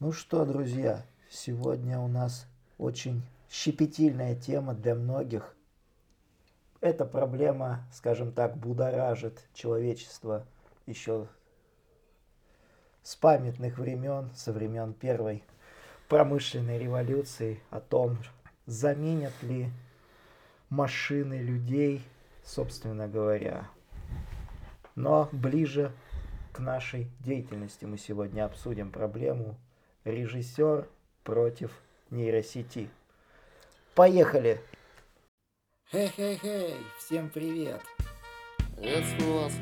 Ну что, друзья, сегодня у нас очень щепетильная тема для многих. Эта проблема, скажем так, будоражит человечество еще с памятных времен, со времен первой промышленной революции, о том, заменят ли машины людей, собственно говоря. Но ближе к нашей деятельности мы сегодня обсудим проблему режиссер против нейросети. Поехали! Хей-хей-хей, всем привет! Приветствую вас!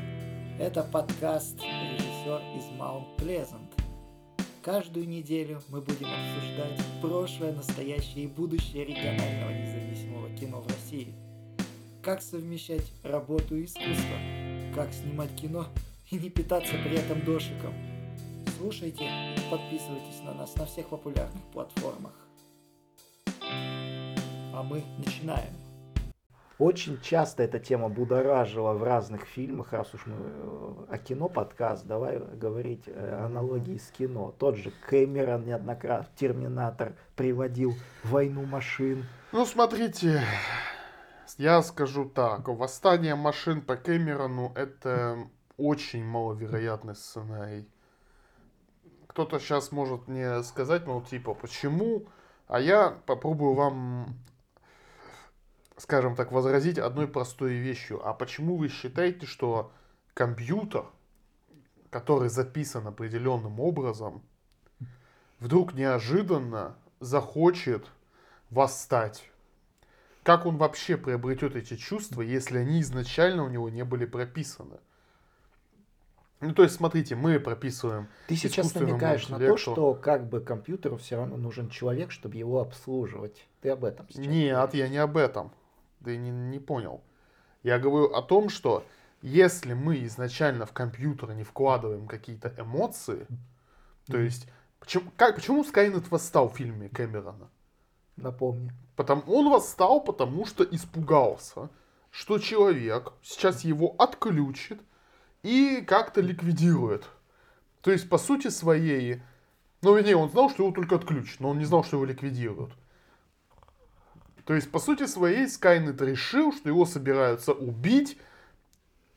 Это подкаст «Режиссер из Маунт Плезант». Каждую неделю мы будем обсуждать прошлое, настоящее и будущее регионального независимого кино в России. Как совмещать работу и искусство, как снимать кино и не питаться при этом дошиком. Слушайте подписывайтесь на нас на всех популярных платформах. А мы начинаем. Очень часто эта тема будоражила в разных фильмах, раз уж мы э, о кино подкаст, давай говорить э, аналогии с кино. Тот же Кэмерон неоднократно, Терминатор приводил войну машин. Ну, смотрите, я скажу так, восстание машин по Кэмерону это очень маловероятный сценарий. Кто-то сейчас может мне сказать, ну, типа, почему? А я попробую вам скажем так, возразить одной простой вещью. А почему вы считаете, что компьютер, который записан определенным образом, вдруг неожиданно захочет восстать? Как он вообще приобретет эти чувства, если они изначально у него не были прописаны? Ну, то есть, смотрите, мы прописываем. Ты сейчас намекаешь на то, что как бы компьютеру все равно нужен человек, чтобы его обслуживать. Ты об этом сейчас? Нет, говоришь? я не об этом. Ты не, не понял. Я говорю о том, что если мы изначально в компьютер не вкладываем какие-то эмоции, mm-hmm. то есть, почему, как, почему Скайнет восстал в фильме Кэмерона? Напомни. Потому, он восстал, потому что испугался, что человек сейчас его отключит и как-то ликвидирует. То есть, по сути своей, ну, вернее, он знал, что его только отключат, но он не знал, что его ликвидируют. То есть, по сути своей, Скайнет решил, что его собираются убить,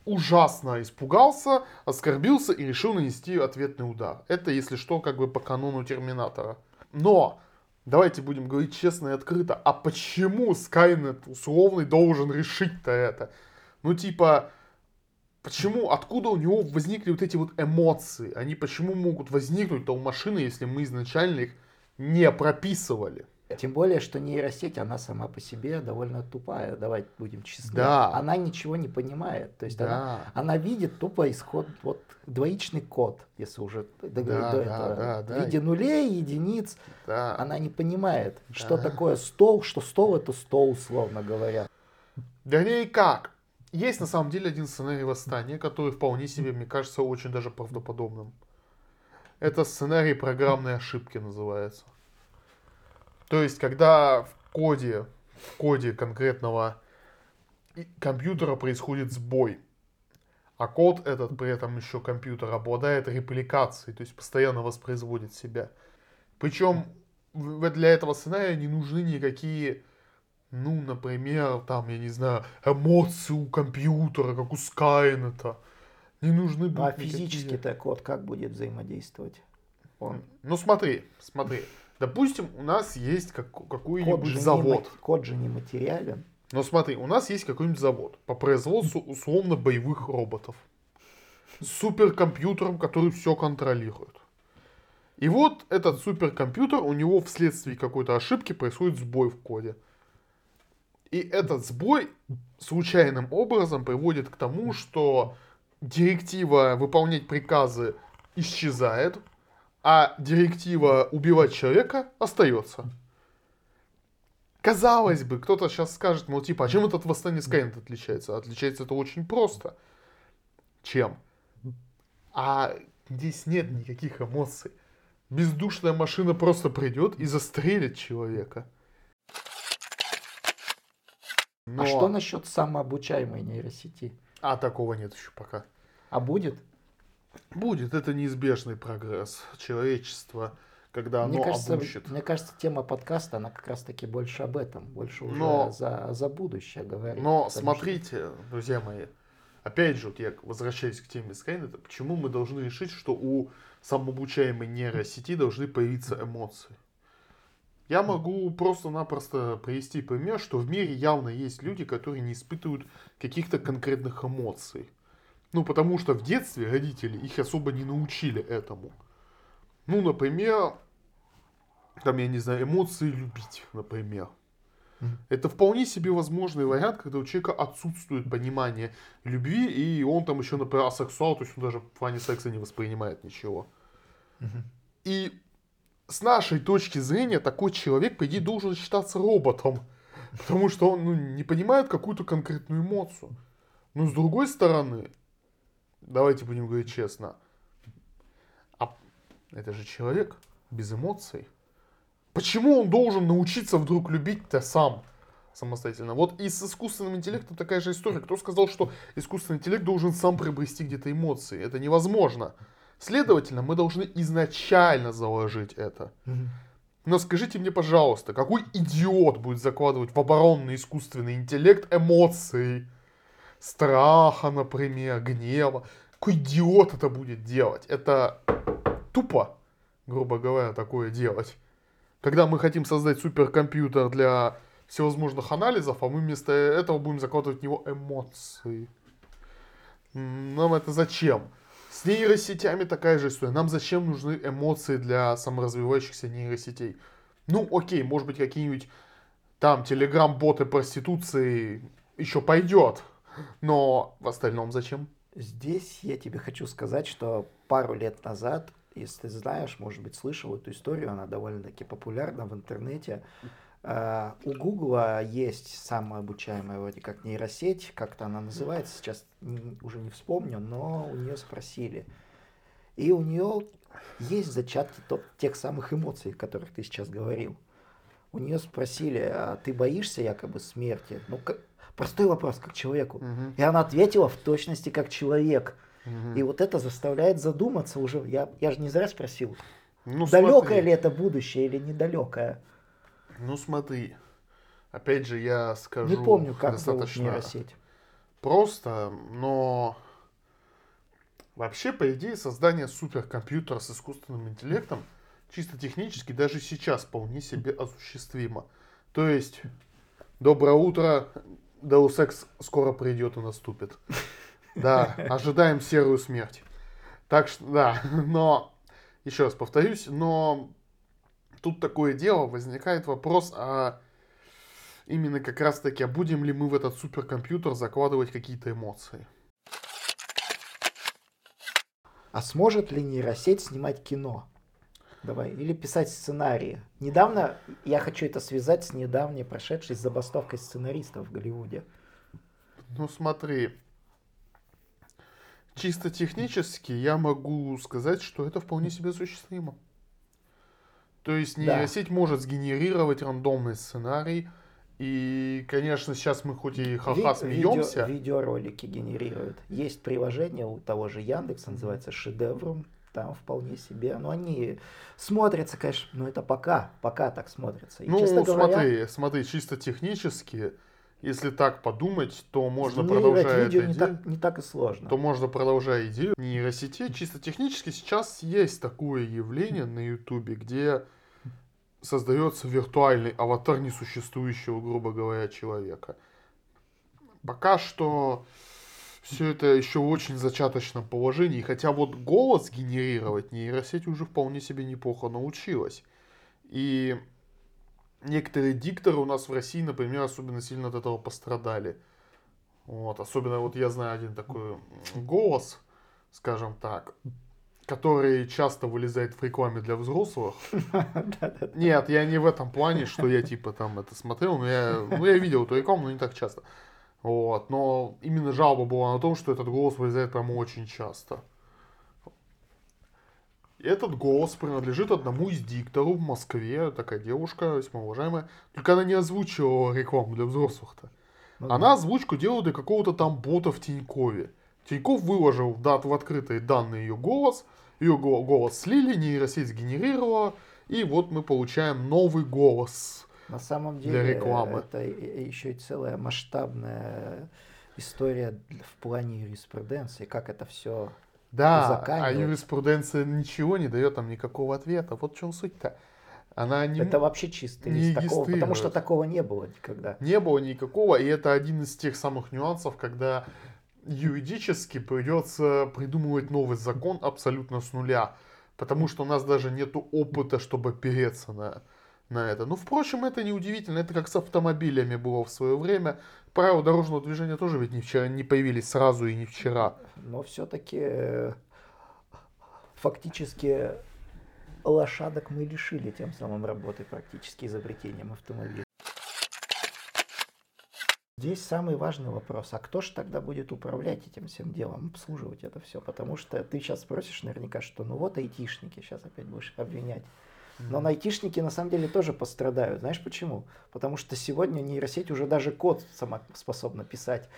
ужасно испугался, оскорбился и решил нанести ответный удар. Это, если что, как бы по канону Терминатора. Но, давайте будем говорить честно и открыто, а почему Скайнет условный должен решить-то это? Ну, типа, почему, откуда у него возникли вот эти вот эмоции? Они почему могут возникнуть-то у машины, если мы изначально их не прописывали? Тем более, что нейросеть, она сама по себе довольно тупая, давайте будем честны. Да. Она ничего не понимает. То есть да. она, она видит тупо исход, вот двоичный код, если уже до, да, до да, этого. Да, да, в виде нулей, единиц. Да. Она не понимает, да. что такое стол, что стол это стол, условно говоря. Да не как. Есть на самом деле один сценарий восстания, который вполне себе, мне кажется, очень даже правдоподобным. Это сценарий программной ошибки называется. То есть, когда в коде, в коде конкретного компьютера происходит сбой, а код этот при этом еще компьютер обладает репликацией, то есть постоянно воспроизводит себя. Причем для этого сценария не нужны никакие, ну, например, там, я не знаю, эмоции у компьютера, как у Скайнета. Не нужны будут А физически-то код как будет взаимодействовать? Он... Ну смотри, смотри. Допустим, у нас есть как, какой-нибудь завод. Не, код же не материален. Но смотри, у нас есть какой-нибудь завод по производству условно боевых роботов. С суперкомпьютером, который все контролирует. И вот этот суперкомпьютер, у него вследствие какой-то ошибки происходит сбой в коде. И этот сбой случайным образом приводит к тому, что директива выполнять приказы исчезает, а директива убивать человека остается. Казалось бы, кто-то сейчас скажет, мол, типа, а чем этот восстание Скайнет отличается? Отличается это очень просто. Чем? А здесь нет никаких эмоций. Бездушная машина просто придет и застрелит человека. А Но... А что насчет самообучаемой нейросети? А такого нет еще пока. А будет? Будет, это неизбежный прогресс человечества. когда оно мне кажется, обучит. Мне кажется, тема подкаста, она как раз-таки больше об этом, больше уже Но- за, за будущее говорит. Но потому что- смотрите, друзья мои, опять же, вот я возвращаюсь к теме Скайнета, почему мы должны решить, что у самообучаемой нейросети должны появиться эмоции? Я могу просто-напросто привести пример, что в мире явно есть люди, которые не испытывают каких-то конкретных эмоций. Ну, потому что в детстве родители их особо не научили этому. Ну, например, там, я не знаю, эмоции любить, например. Это вполне себе возможный вариант, когда у человека отсутствует понимание любви, и он там еще, например, асексуал, то есть он даже в плане секса не воспринимает ничего. И с нашей точки зрения такой человек, по идее, должен считаться роботом. Потому что он ну, не понимает какую-то конкретную эмоцию. Но с другой стороны, давайте будем говорить честно, а это же человек без эмоций. Почему он должен научиться вдруг любить-то сам самостоятельно? Вот и с искусственным интеллектом такая же история. Кто сказал, что искусственный интеллект должен сам приобрести где-то эмоции? Это невозможно. Следовательно, мы должны изначально заложить это. Но скажите мне, пожалуйста, какой идиот будет закладывать в оборонный искусственный интеллект эмоции? Страха, например, гнева. Какой идиот это будет делать? Это тупо, грубо говоря, такое делать. Когда мы хотим создать суперкомпьютер для всевозможных анализов, а мы вместо этого будем закладывать в него эмоции. Нам это зачем? С нейросетями такая же история. Нам зачем нужны эмоции для саморазвивающихся нейросетей? Ну, окей, может быть, какие-нибудь там телеграм-боты проституции еще пойдет. Но в остальном зачем? Здесь я тебе хочу сказать, что пару лет назад, если ты знаешь, может быть, слышал эту историю, она довольно-таки популярна в интернете. Э, У Гугла есть самообучаемая вроде как нейросеть, как-то она называется, сейчас уже не вспомню, но у нее спросили. И у нее есть зачатки тех самых эмоций, о которых ты сейчас говорил. У нее спросили, а ты боишься якобы смерти? Ну, как- простой вопрос, как человеку. Мгм, И она ответила в точности как человек. мгм. И вот это заставляет задуматься уже. Я, я же не зря спросил, Ну, далекое смотри. ли это будущее или недалекое. Ну смотри, опять же я скажу Не помню, как достаточно нейросеть. просто, но вообще, по идее, создание суперкомпьютера с искусственным интеллектом чисто технически даже сейчас вполне себе осуществимо. То есть, доброе утро, Deus Ex скоро придет и наступит. Да, ожидаем серую смерть. Так что, да, но, еще раз повторюсь, но тут такое дело, возникает вопрос, а именно как раз таки, а будем ли мы в этот суперкомпьютер закладывать какие-то эмоции? А сможет ли нейросеть снимать кино? Давай. Или писать сценарии. Недавно, я хочу это связать с недавней прошедшей забастовкой сценаристов в Голливуде. Ну смотри, чисто технически я могу сказать, что это вполне себе осуществимо. То есть Да. нейросеть может сгенерировать рандомный сценарий, и, конечно, сейчас мы хоть и ха-ха Ви- видео- смеемся, видеоролики генерируют. Есть приложение у того же Яндекса, называется Шедеврум. Там вполне себе. Но они смотрятся, конечно, но это пока, пока так смотрятся. И, ну честно говоря, смотри, смотри, чисто технически, если так подумать, то можно сгенерировать продолжая видео это не так, не так и сложно. то можно, продолжая идею нейросетей, чисто технически сейчас есть такое явление на Ютубе, где создается виртуальный аватар несуществующего, грубо говоря, человека. Пока что все это еще в очень зачаточном положении, хотя вот голос генерировать нейросеть уже вполне себе неплохо научилась. И некоторые дикторы у нас в России, например, особенно сильно от этого пострадали. Вот, особенно вот я знаю один такой голос, скажем так, который часто вылезает в рекламе для взрослых. Нет, я не в этом плане, что я типа там это смотрел, но я, ну, я видел эту рекламу, но не так часто. Вот, но именно жалоба была на том, что этот голос вылезает прямо очень часто. Этот голос принадлежит одному из дикторов в Москве, такая девушка, весьма уважаемая. Только она не озвучивала рекламу для взрослых-то. Ну, Она озвучку делала для какого-то там бота в Тинькове. Тиньков выложил дат в открытые данные ее голос, ее го- голос слили, нейросеть сгенерировала, И вот мы получаем новый голос. На самом деле для рекламы. это еще и целая масштабная история в плане юриспруденции, как это все Да, а юриспруденция ничего не дает там никакого ответа. Вот в чем суть-то. Она не, это вообще чисто не такого, потому что такого не было никогда. Не было никакого, и это один из тех самых нюансов, когда юридически придется придумывать новый закон абсолютно с нуля, потому что у нас даже нет опыта, чтобы опереться на, на это. Ну, впрочем, это не удивительно, это как с автомобилями было в свое время. Правила дорожного движения тоже ведь не, вчера, не появились сразу и не вчера. Но все-таки э, фактически лошадок мы лишили тем самым работы практически изобретением автомобиля. Здесь самый важный вопрос, а кто же тогда будет управлять этим всем делом, обслуживать это все? Потому что ты сейчас спросишь наверняка, что ну вот айтишники, сейчас опять будешь обвинять. Но айтишники на самом деле тоже пострадают. Знаешь почему? Потому что сегодня нейросеть уже даже код сама способна писать.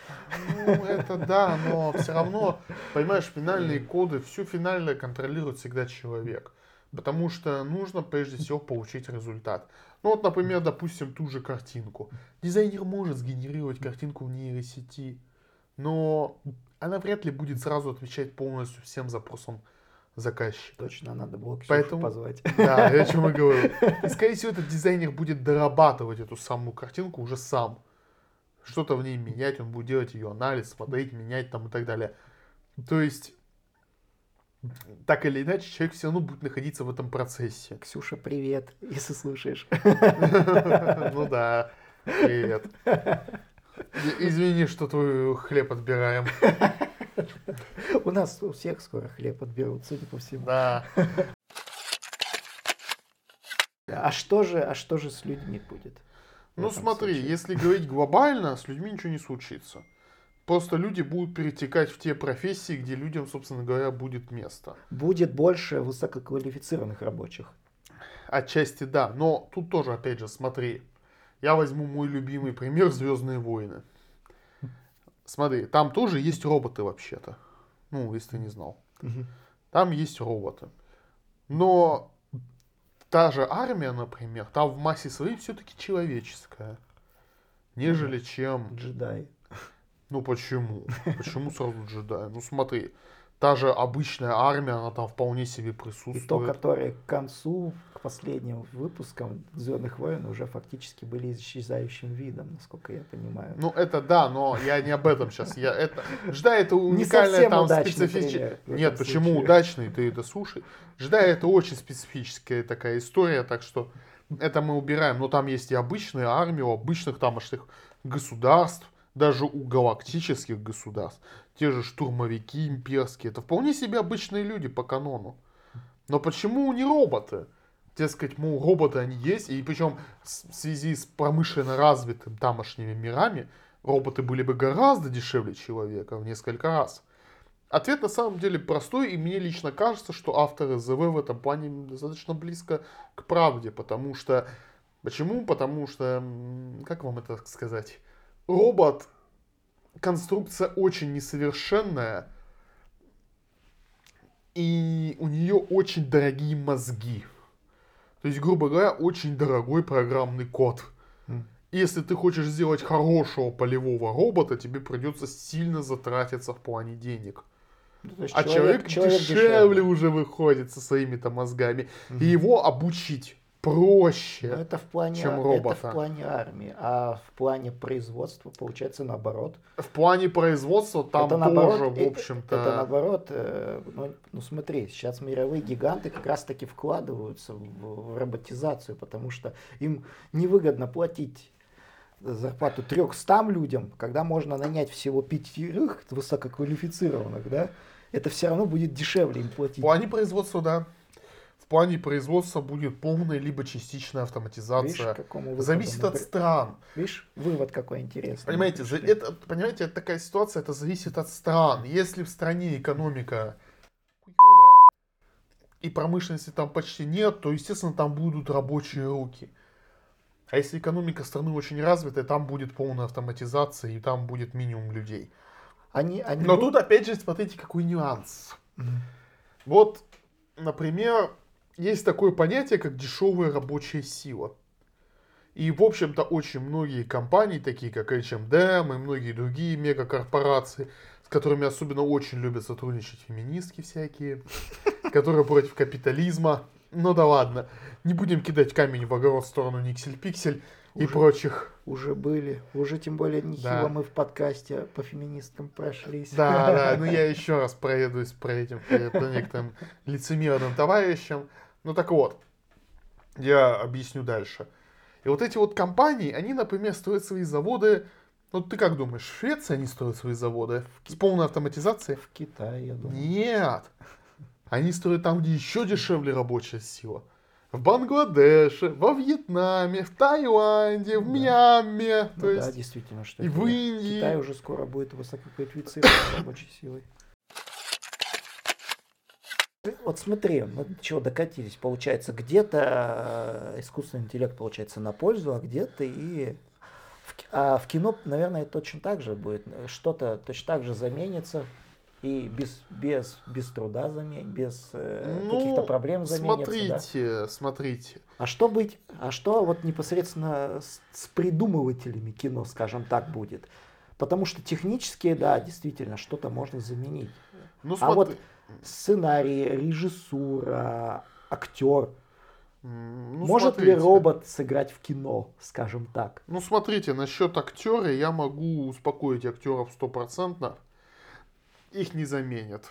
Ну, это да, но все равно, понимаешь, финальные коды, всю финальное контролирует всегда человек. Потому что нужно прежде всего получить результат. Ну вот, например, допустим, ту же картинку. Дизайнер может сгенерировать картинку в нейросети, но она вряд ли будет сразу отвечать полностью всем запросам заказчика. Точно, надо было Ксюшу Поэтому, позвать. Да, я о чем и говорю. И, скорее всего, этот дизайнер будет дорабатывать эту самую картинку уже сам. Что-то в ней менять, он будет делать ее анализ, смотреть, менять там и так далее. То есть, так или иначе, человек все равно будет находиться в этом процессе. Ксюша, привет, если слушаешь. Ну да, привет. Извини, что твой хлеб отбираем. У нас у всех скоро хлеб отберут, судя по всему. Да. А что же, а что же с людьми будет? Ну смотри, случае? если говорить глобально, с людьми ничего не случится. Просто люди будут перетекать в те профессии, где людям, собственно говоря, будет место. Будет больше высококвалифицированных рабочих. Отчасти да, но тут тоже, опять же, смотри. Я возьму мой любимый пример Звездные войны. Смотри, там тоже есть роботы вообще-то. Ну, если ты не знал. Там есть роботы. Но та же армия, например, там в массе своей все-таки человеческая. Нежели чем... Джедай. Ну почему? Почему сразу джедай? Ну смотри, та же обычная армия, она там вполне себе присутствует. И то, которые к концу, к последним выпускам Звездных войн уже фактически были исчезающим видом, насколько я понимаю. Ну это да, но я не об этом сейчас. Я это Джедай это уникальная там специфическая. Нет, почему случае. удачный? Ты это слушай. Джедай это очень специфическая такая история, так что это мы убираем. Но там есть и обычная армия, у обычных тамошних государств даже у галактических государств, те же штурмовики имперские, это вполне себе обычные люди по канону. Но почему не роботы? Дескать, мол, роботы они есть, и причем в связи с промышленно развитым тамошними мирами, роботы были бы гораздо дешевле человека в несколько раз. Ответ на самом деле простой, и мне лично кажется, что авторы ЗВ в этом плане достаточно близко к правде, потому что... Почему? Потому что... Как вам это сказать? Робот, конструкция очень несовершенная, и у нее очень дорогие мозги. То есть, грубо говоря, очень дорогой программный код. Если ты хочешь сделать хорошего полевого робота, тебе придется сильно затратиться в плане денег. Ну, а человек, человек, человек дешевле, дешевле уже выходит со своими-то мозгами. Угу. И его обучить проще, Но это в плане, чем робота. Это в плане армии, а в плане производства получается наоборот. В плане производства там это, наоборот, тоже, в э, общем-то... Это, это наоборот, э, ну, ну смотри, сейчас мировые гиганты как раз-таки вкладываются в, в роботизацию, потому что им невыгодно платить зарплату 300 людям, когда можно нанять всего пятерых высококвалифицированных, да, это все равно будет дешевле им платить. В плане производства, да плане производства будет полная либо частичная автоматизация. Видишь, зависит от стран. Видишь, вывод какой интересный. Понимаете, за, это, понимаете, это такая ситуация, это зависит от стран. Если в стране экономика и промышленности там почти нет, то, естественно, там будут рабочие руки. А если экономика страны очень развитая, там будет полная автоматизация, и там будет минимум людей. Они, они Но будут... тут, опять же, смотрите, какой нюанс. Mm-hmm. Вот, например, есть такое понятие, как дешевая рабочая сила. И, в общем-то, очень многие компании, такие как H&M и многие другие мегакорпорации, с которыми особенно очень любят сотрудничать феминистки всякие, которые против капитализма. Ну да ладно, не будем кидать камень в огород в сторону Никсель-Пиксель и Уже- прочих. Уже были. Уже тем более нехило Да. мы в подкасте по феминисткам прошлись. Да, да, ну я еще раз проедусь про этим, по, некоторым лицемерным товарищам. Ну так вот, я объясню дальше. И вот эти вот компании, они, например, строят свои заводы, ну ты как думаешь, в Швеции они строят свои заводы? С полной автоматизацией? В Китае, я думаю. Нет. Они строят там, где еще дешевле рабочая сила. В Бангладеше, во Вьетнаме, в Таиланде, в Да. Мьянме. Ну То да, есть действительно, что и в. Индии. Китай уже скоро будет высококвалифицированной рабочей силой. Вот смотри, мы до чего докатились. Получается, где-то э, искусственный интеллект получается на пользу, а где-то и а в кино, наверное, точно так же будет. Что-то точно так же заменится и без, без, без труда заменит, без э, Ну, каких-то проблем заменится. да. Смотрите, смотрите. А что быть, а что вот непосредственно с, с придумывателями кино, скажем так, будет? Потому что технически, да, действительно, что-то можно заменить. Ну, А вот смотри. сценарий, режиссура, актер. Ну, Может ли смотрите. робот сыграть в кино, скажем так? Ну, смотрите, насчет актера я могу успокоить актеров стопроцентно. Их не заменят.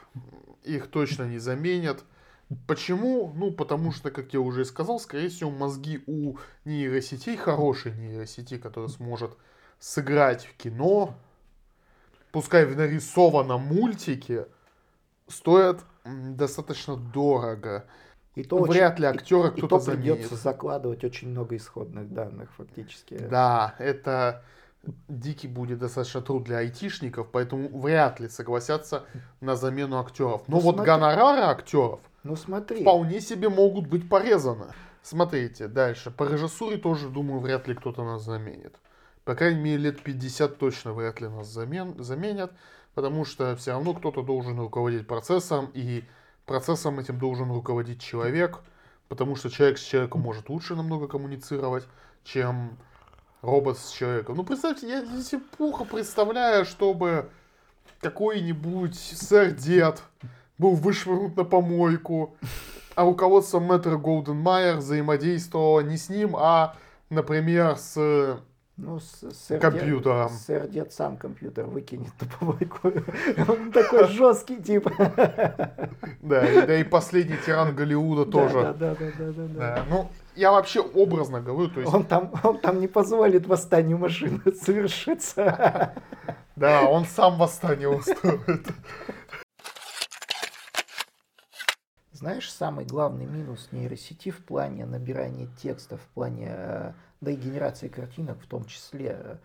Их точно не заменят. Почему? Ну, потому что, как я уже сказал, скорее всего, мозги у нейросетей, хорошей нейросети, которая сможет сыграть в кино, пускай в нарисованном мультике, стоят достаточно дорого. И то очень- Вряд ли и- актера кто-то то заменит. придется закладывать очень много исходных данных фактически. Да, это дикий будет достаточно труд для айтишников, поэтому вряд ли согласятся на замену актеров. Но Ну, вот смотри. гонорары актеров Ну смотри, вполне себе могут быть порезаны. Смотрите, дальше. По режиссуре тоже, думаю, вряд ли кто-то нас заменит. По крайней мере, лет 50 точно вряд ли нас замен, заменят, потому что все равно кто-то должен руководить процессом, и процессом этим должен руководить человек, потому что человек с человеком может лучше намного коммуницировать, чем робот с человеком. Ну, представьте, я себе плохо представляю, чтобы какой-нибудь сэр-дед был вышвырнут на помойку, а руководство Мэтра Голден Майер взаимодействовало не с ним, а, например, с... ну, с- сэр компьютером. Дед, сэр Дед сам компьютер выкинет на помойку. Он такой жесткий тип. Да, да и последний тиран Голливуда тоже. Да, да, да, да. Да, Ну, я вообще образно говорю, то есть, Он там, он там не позволит восстанию машины совершиться. да, он сам восстание устроит. Знаешь, самый главный минус нейросети в плане набирания текстов, в плане, э, да и генерации картинок в том числе. э,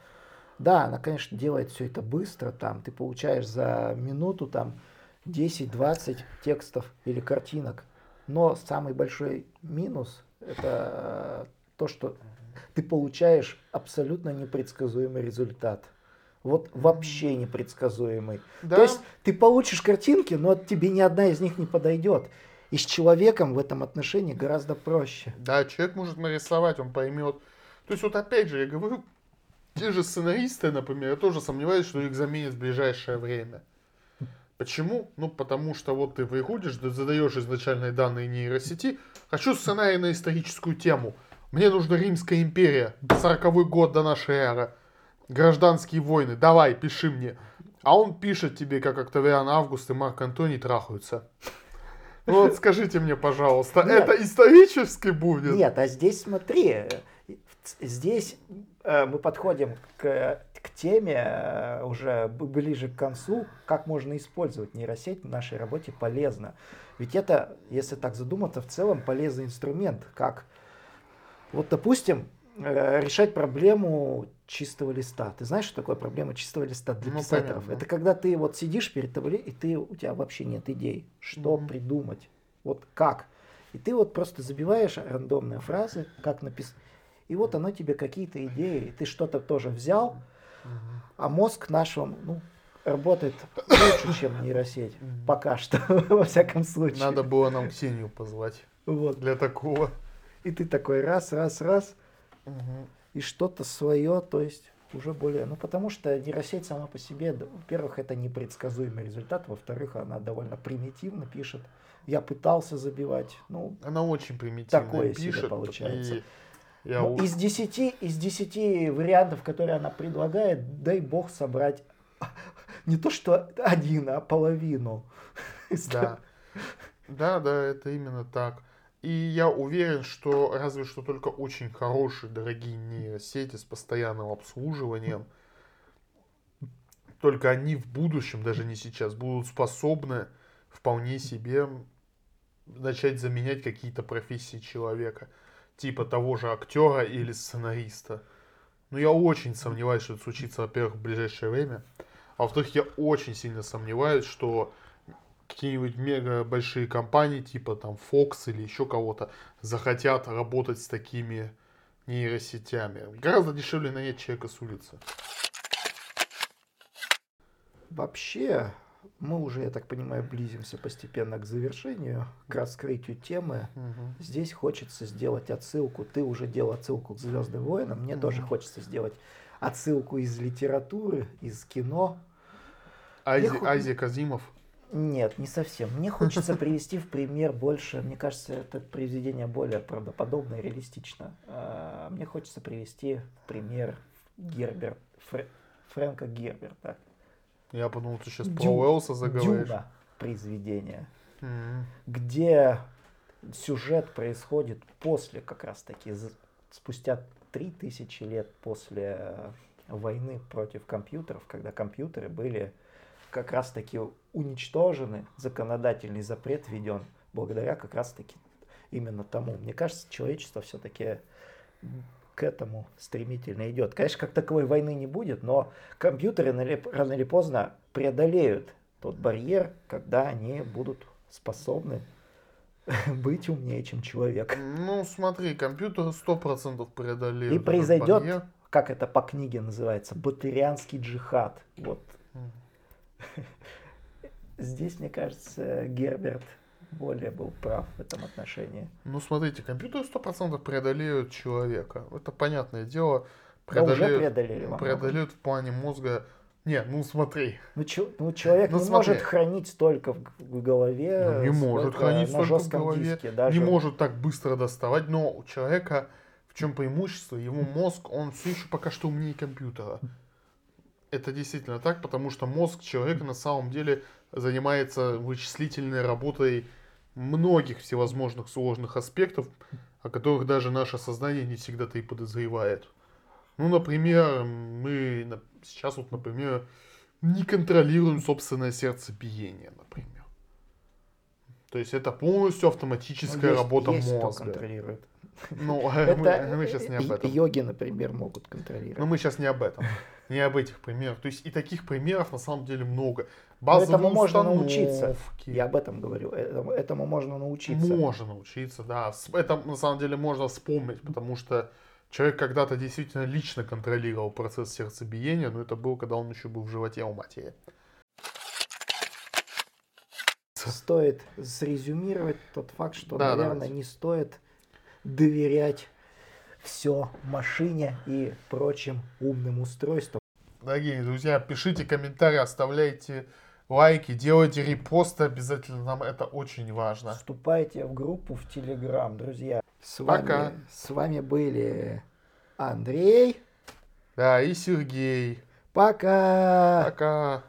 Да, она, конечно, делает все это быстро, там ты получаешь за минуту там 10-20 текстов или картинок. Но самый большой минус это э, то, что ты получаешь абсолютно непредсказуемый результат. Вот вообще непредсказуемый. Да, То есть ты получишь картинки, но тебе ни одна из них не подойдет. И с человеком в этом отношении гораздо проще. да, человек может нарисовать, он поймет. То есть, вот опять же, я говорю, те же сценаристы, например, я тоже сомневаюсь, что их заменят в ближайшее время. Почему? Ну, потому что вот ты выходишь, ты задаешь изначальные данные нейросети, хочу сценарий на историческую тему. Мне нужна Римская империя, 40 год до нашей эры. Гражданские войны, давай, пиши мне. А он пишет тебе, как Октавиан Август и Марк Антоний трахаются. Ну вот скажите мне, пожалуйста, Нет. это исторически будет? Нет, а здесь смотри, э, здесь э, мы подходим к, к теме э, уже ближе к концу, как можно использовать нейросеть в нашей работе полезно. Ведь это, если так задуматься, в целом полезный инструмент, как вот, допустим, э, решать проблему чистого листа. Ты знаешь, что такое проблема чистого листа для Ну, писаторов? понятно. Это когда ты вот сидишь перед тобой, и ты, у тебя вообще нет идей, что Мгм. придумать, вот как. И ты вот просто забиваешь рандомные фразы, как написать. И вот оно тебе какие-то идеи, ты что-то тоже взял, а мозг нашего, ну, работает лучше, чем нейросеть. Пока что, во всяком случае. Надо было нам Ксению позвать. Вот. Для такого. И ты такой раз, раз, раз, и что-то свое, то есть уже более... Ну, потому что нейросеть сама по себе, во-первых, это непредсказуемый результат, во-вторых, она довольно примитивно пишет. Я пытался забивать, ну, Она очень примитивно Такое себе пишет. получается. и я ну, из десяти, из десяти вариантов, которые она предлагает, дай бог собрать не то что один, а половину. Да. Да, да, это именно так. И я уверен, что разве что только очень хорошие, дорогие нейросети с постоянным обслуживанием, только они в будущем, даже не сейчас, будут способны вполне себе начать заменять какие-то профессии человека. Типа того же актера или сценариста. Но я очень сомневаюсь, что это случится, во-первых, в ближайшее время. А во-вторых, я очень сильно сомневаюсь, что какие-нибудь мега большие компании, типа там Fox или еще кого-то, захотят работать с такими нейросетями. Гораздо дешевле нанять человека с улицы. Вообще, мы уже, я так понимаю, близимся постепенно к завершению, к раскрытию темы. Здесь хочется сделать отсылку. Ты уже делал отсылку к Звездным войнам. Мне тоже хочется сделать отсылку из литературы, из кино. Ази, хо- Азия Казимов. Нет, не совсем. Мне хочется привести в пример больше. Мне кажется, это произведение более правдоподобно и реалистично. А, Мне хочется привести в пример Герберт, Фрэ- Фрэнка Герберта. Я подумал, ты сейчас про Дю- Уэллса заговоришь. Дюна произведение. Мгм. где сюжет происходит после как раз таки спустя три тысячи лет после э, войны против компьютеров, когда компьютеры были как раз таки уничтожены, законодательный запрет введен благодаря как раз таки именно тому. Мне кажется, человечество все-таки к этому стремительно идет. Конечно, как таковой войны не будет, но компьютеры рано или поздно преодолеют тот барьер, когда они будут способны быть умнее, чем человек. Ну, смотри, компьютеры 100% преодолеют. И произойдет, барьер. как это по книге называется, батырианский джихад. Вот. Здесь, мне кажется, Герберт более был прав в этом отношении. Ну, смотрите, компьютеры 100% преодолеют человека. Это понятное дело. Да уже Преодолеют, преодолели преодолеют в плане мозга. Не, ну смотри, Ну, чё- ну, человек Ну, не смотри. может хранить столько в, в голове. Ну, не может хранить столько в голове, диске. Даже. не может так быстро доставать, но у человека в чем преимущество? Его мозг, он все еще пока что умнее компьютера. Это действительно так, потому что мозг человека на самом деле занимается вычислительной работой многих всевозможных сложных аспектов, о которых даже наше сознание не всегда-то и подозревает. Ну, например, мы сейчас вот, например, не контролируем собственное сердцебиение, например. То есть это полностью Ну, автоматическая есть- работа есть кто мозга. контролирует. Ну, Это мы, мы сейчас не об этом. Йоги, например, могут контролировать. Но мы сейчас не об этом. Не об этих примерах. То есть и таких примеров на самом деле много. Базовые этому можно научиться. Я об этом говорю. Этому, этому можно научиться. Можно научиться, да. Это на самом деле можно вспомнить, потому что человек когда-то действительно лично контролировал процесс сердцебиения, но это было, когда он еще был в животе у матери. Стоит срезюмировать тот факт, что, Да, наверное, давайте. не стоит доверять все машине и прочим умным устройствам. Дорогие друзья, пишите комментарии, оставляйте лайки, делайте репосты обязательно, нам это очень важно. Вступайте в группу в Телеграм, друзья. С Пока. вами, с вами были Андрей. Да, и Сергей. Пока. Пока.